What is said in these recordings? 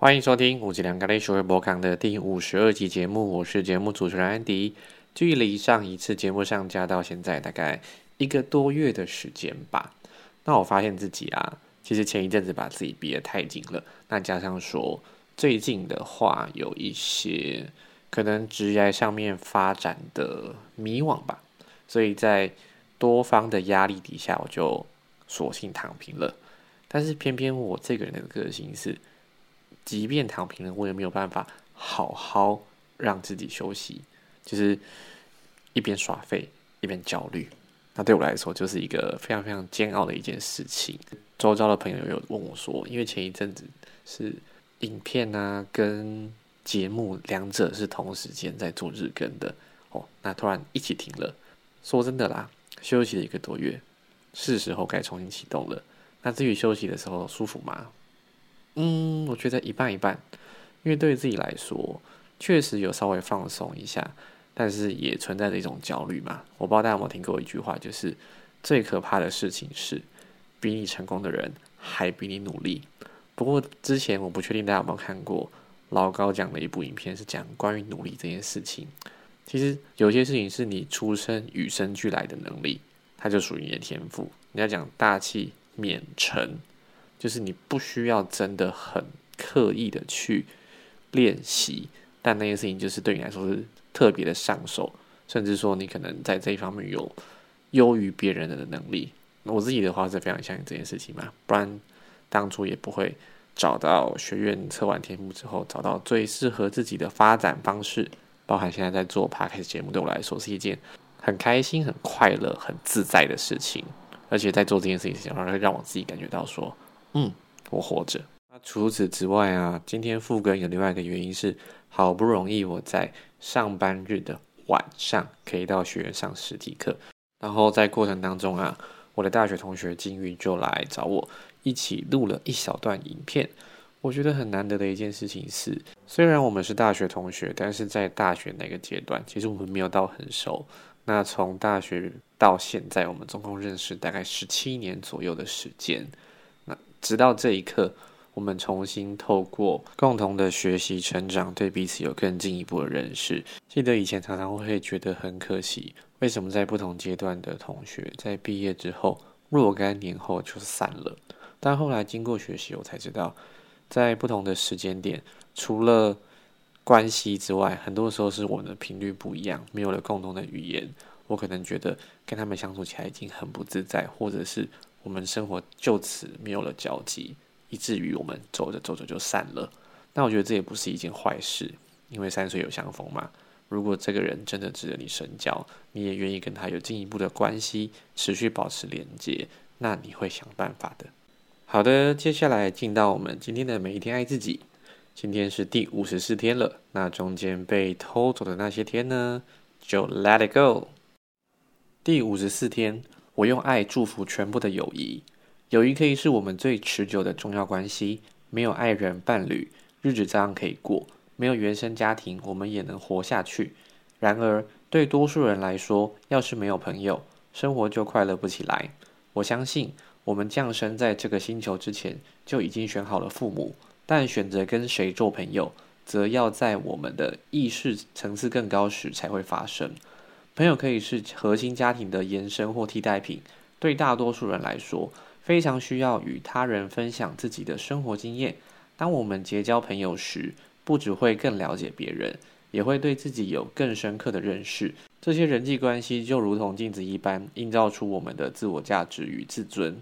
欢迎收听五吉良咖喱学会博康的第五十二集节目，我是节目主持人安迪。距离上一次节目上架到现在大概一个多月的时间吧。那我发现自己啊，其实前一阵子把自己逼得太紧了。那加上说最近的话，有一些可能职业上面发展的迷惘吧，所以在多方的压力底下，我就索性躺平了。但是偏偏我这个人的个性是，即便躺平了，我也没有办法好好让自己休息，就是一边耍废一边焦虑。那对我来说，就是一个非常非常煎熬的一件事情。周遭的朋友有问我说，因为前一阵子是影片啊跟节目两者是同时间在做日更的哦，那突然一起停了。说真的啦。休息了一个多月，是时候该重新启动了。那至于休息的时候舒服吗？嗯，我觉得一半一半。因为对自己来说，确实有稍微放松一下，但是也存在着一种焦虑嘛。我不知道大家有没有听过一句话，就是最可怕的事情是比你成功的人还比你努力。不过之前我不确定大家有没有看过老高讲的一部影片，是讲关于努力这件事情。其实有些事情是你出生与生俱来的能力，它就属于你的天赋。你要讲大器免成，就是你不需要真的很刻意的去练习，但那些事情就是对你来说是特别的上手，甚至说你可能在这一方面有优于别人的能力。我自己的话是非常相信这件事情嘛，不然当初也不会找到学院测完天赋之后，找到最适合自己的发展方式。包含现在在做 podcast 节目，对我来说是一件很开心、很快乐、很自在的事情。而且在做这件事情时，会让我自己感觉到说，嗯，我活着。那除此之外啊，今天复更有另外一个原因是，好不容易我在上班日的晚上可以到学院上实体课，然后在过程当中啊，我的大学同学金玉就来找我一起录了一小段影片。我觉得很难得的一件事情是，虽然我们是大学同学，但是在大学那个阶段，其实我们没有到很熟。那从大学到现在，我们总共认识大概十七年左右的时间。直到这一刻，我们重新透过共同的学习成长，对彼此有更进一步的认识。记得以前常常会觉得很可惜，为什么在不同阶段的同学在毕业之后若干年后就散了？但后来经过学习，我才知道。在不同的时间点，除了关系之外，很多时候是我们的频率不一样，没有了共同的语言。我可能觉得跟他们相处起来已经很不自在，或者是我们生活就此没有了交集，以至于我们走着走着就散了。那我觉得这也不是一件坏事，因为山水有相逢嘛。如果这个人真的值得你深交，你也愿意跟他有进一步的关系，持续保持连接，那你会想办法的。好的，接下来进到我们今天的每一天爱自己。今天是第五十四天了，那中间被偷走的那些天呢，就 let it go。第五十四天，我用爱祝福全部的友谊。友谊可以是我们最持久的重要关系。没有爱人伴侣，日子照样可以过；没有原生家庭，我们也能活下去。然而，对多数人来说，要是没有朋友，生活就快乐不起来。我相信。我们降生在这个星球之前，就已经选好了父母，但选择跟谁做朋友，则要在我们的意识层次更高时才会发生。朋友可以是核心家庭的延伸或替代品。对大多数人来说，非常需要与他人分享自己的生活经验。当我们结交朋友时，不只会更了解别人，也会对自己有更深刻的认识。这些人际关系就如同镜子一般，映照出我们的自我价值与自尊。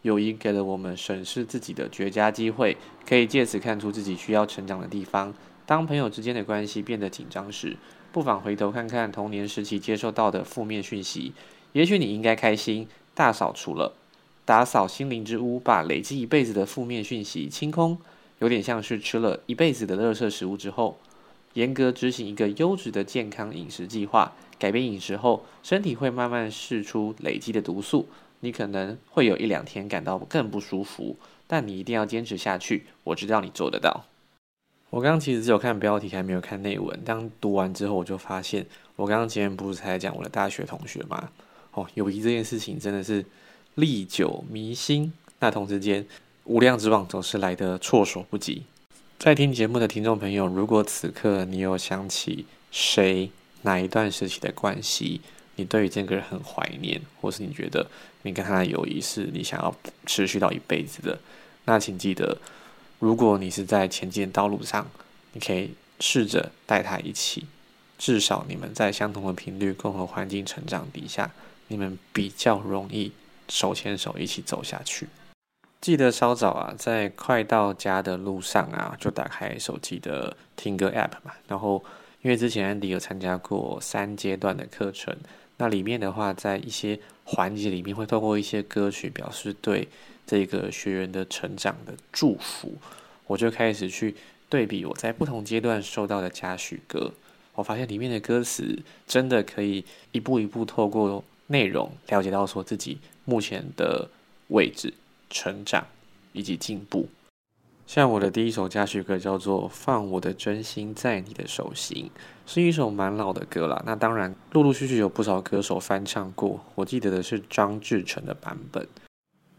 友谊给了我们审视自己的绝佳机会，可以借此看出自己需要成长的地方。当朋友之间的关系变得紧张时，不妨回头看看童年时期接受到的负面讯息。也许你应该开心，大扫除了，打扫心灵之屋，把累积一辈子的负面讯息清空。有点像是吃了一辈子的垃圾食物之后，严格执行一个优质的健康饮食计划，改变饮食后，身体会慢慢释出累积的毒素。你可能会有一两天感到更不舒服，但你一定要坚持下去。我知道你做得到。我刚刚其实只有看标题，还没有看内文。当读完之后，我就发现，我刚刚前面不是才讲我的大学同学吗？哦，友谊这件事情真的是历久弥新。那同时间，无量之网总是来得措手不及。在听节目的听众朋友，如果此刻你有想起谁哪一段时期的关系，你对于这个人很怀念，或是你觉得你跟他的友谊是你想要持续到一辈子的，那请记得，如果你是在前进的道路上，你可以试着带他一起，至少你们在相同的频率、共同环境成长底下，你们比较容易手牵手一起走下去。记得稍早啊，在快到家的路上啊，就打开手机的听歌 App 嘛。然后，因为之前安迪有参加过三阶段的课程，那里面的话，在一些环节里面会透过一些歌曲表示对这个学员的成长的祝福。我就开始去对比我在不同阶段受到的嘉许歌，我发现里面的歌词真的可以一步一步透过内容了解到说自己目前的位置。成长以及进步，像我的第一首家曲歌叫做《放我的真心在你的手心》，是一首蛮老的歌了。那当然，陆陆续续有不少歌手翻唱过。我记得的是张志成的版本，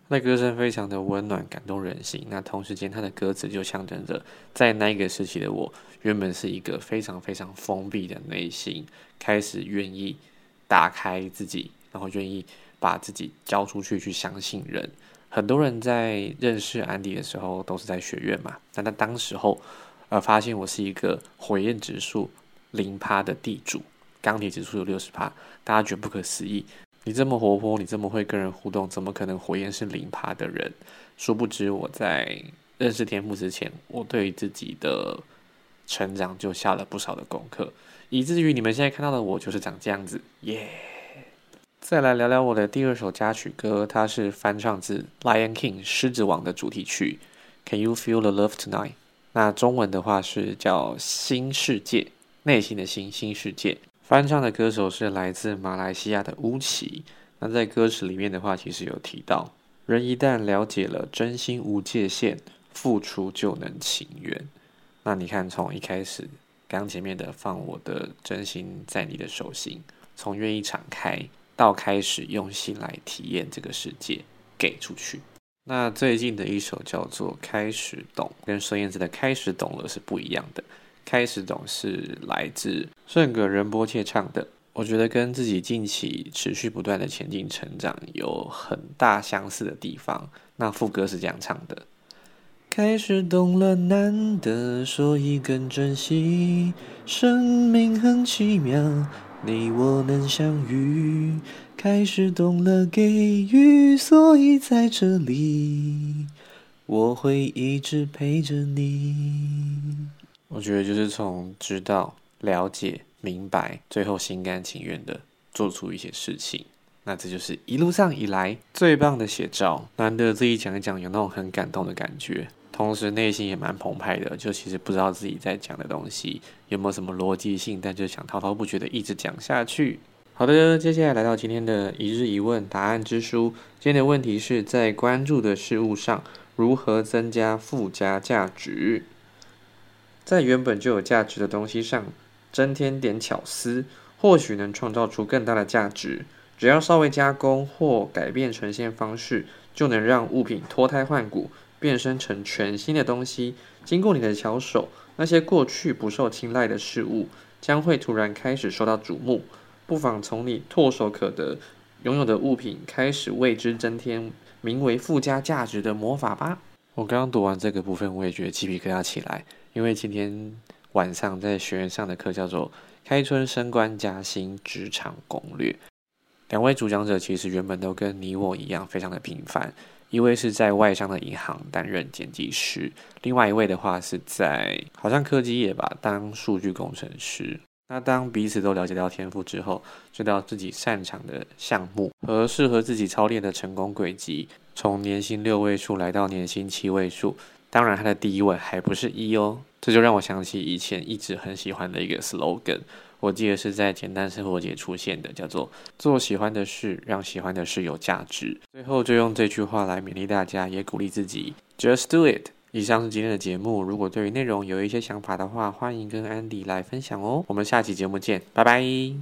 那歌声非常的温暖，感动人心。那同时间，他的歌词就象征着，在那个时期的我，原本是一个非常非常封闭的内心，开始愿意打开自己，然后愿意把自己交出去，去相信人。很多人在认识安迪的时候都是在学院嘛，但他当时候，呃，发现我是一个火焰指数零趴的地主，钢铁指数有六十趴，大家觉得不可思议。你这么活泼，你这么会跟人互动，怎么可能火焰是零趴的人？殊不知我在认识天赋之前，我对自己的成长就下了不少的功课，以至于你们现在看到的我就是长这样子，耶。再来聊聊我的第二首佳曲歌，它是翻唱自《Lion King》狮子王的主题曲《Can You Feel the Love Tonight》。那中文的话是叫《新世界》，内心的新新世界。翻唱的歌手是来自马来西亚的乌奇。那在歌词里面的话，其实有提到，人一旦了解了真心无界限，付出就能情缘。那你看，从一开始刚前面的放我的真心在你的手心，从愿意敞开。到开始用心来体验这个世界，给出去。那最近的一首叫做《开始懂》，跟孙燕姿的《开始懂了》是不一样的。《开始懂》是来自顺格仁波切唱的，我觉得跟自己近期持续不断的前进成长有很大相似的地方。那副歌是这样唱的：开始懂了，难得，所以更珍惜。生命很奇妙。你我能相遇，开始懂了给予，所以在这里，我会一直陪着你。我觉得就是从知道、了解、明白，最后心甘情愿的做出一些事情，那这就是一路上以来最棒的写照。难得自己讲一讲，有那种很感动的感觉。同时内心也蛮澎湃的，就其实不知道自己在讲的东西有没有什么逻辑性，但就想滔滔不绝的一直讲下去。好的，接下来来到今天的一日一问答案之书。今天的问题是在关注的事物上如何增加附加价值，在原本就有价值的东西上增添点巧思，或许能创造出更大的价值。只要稍微加工或改变呈现方式，就能让物品脱胎换骨。变身成全新的东西，经过你的巧手，那些过去不受青睐的事物将会突然开始受到瞩目。不妨从你唾手可得、拥有的物品开始为之增添名为附加价值的魔法吧。我刚刚读完这个部分，我也觉得鸡皮疙瘩起来，因为今天晚上在学院上的课叫做《开春升官加薪职场攻略》，两位主讲者其实原本都跟你我一样，非常的平凡。一位是在外商的银行担任剪辑师，另外一位的话是在好像科技业吧当数据工程师。那当彼此都了解到天赋之后，知道自己擅长的项目和适合自己操练的成功轨迹，从年薪六位数来到年薪七位数，当然他的第一位还不是一哦。这就让我想起以前一直很喜欢的一个 slogan。我记得是在简单生活节出现的，叫做“做喜欢的事，让喜欢的事有价值”。最后就用这句话来勉励大家，也鼓励自己：“Just do it。”以上是今天的节目。如果对于内容有一些想法的话，欢迎跟安迪来分享哦。我们下期节目见，拜拜。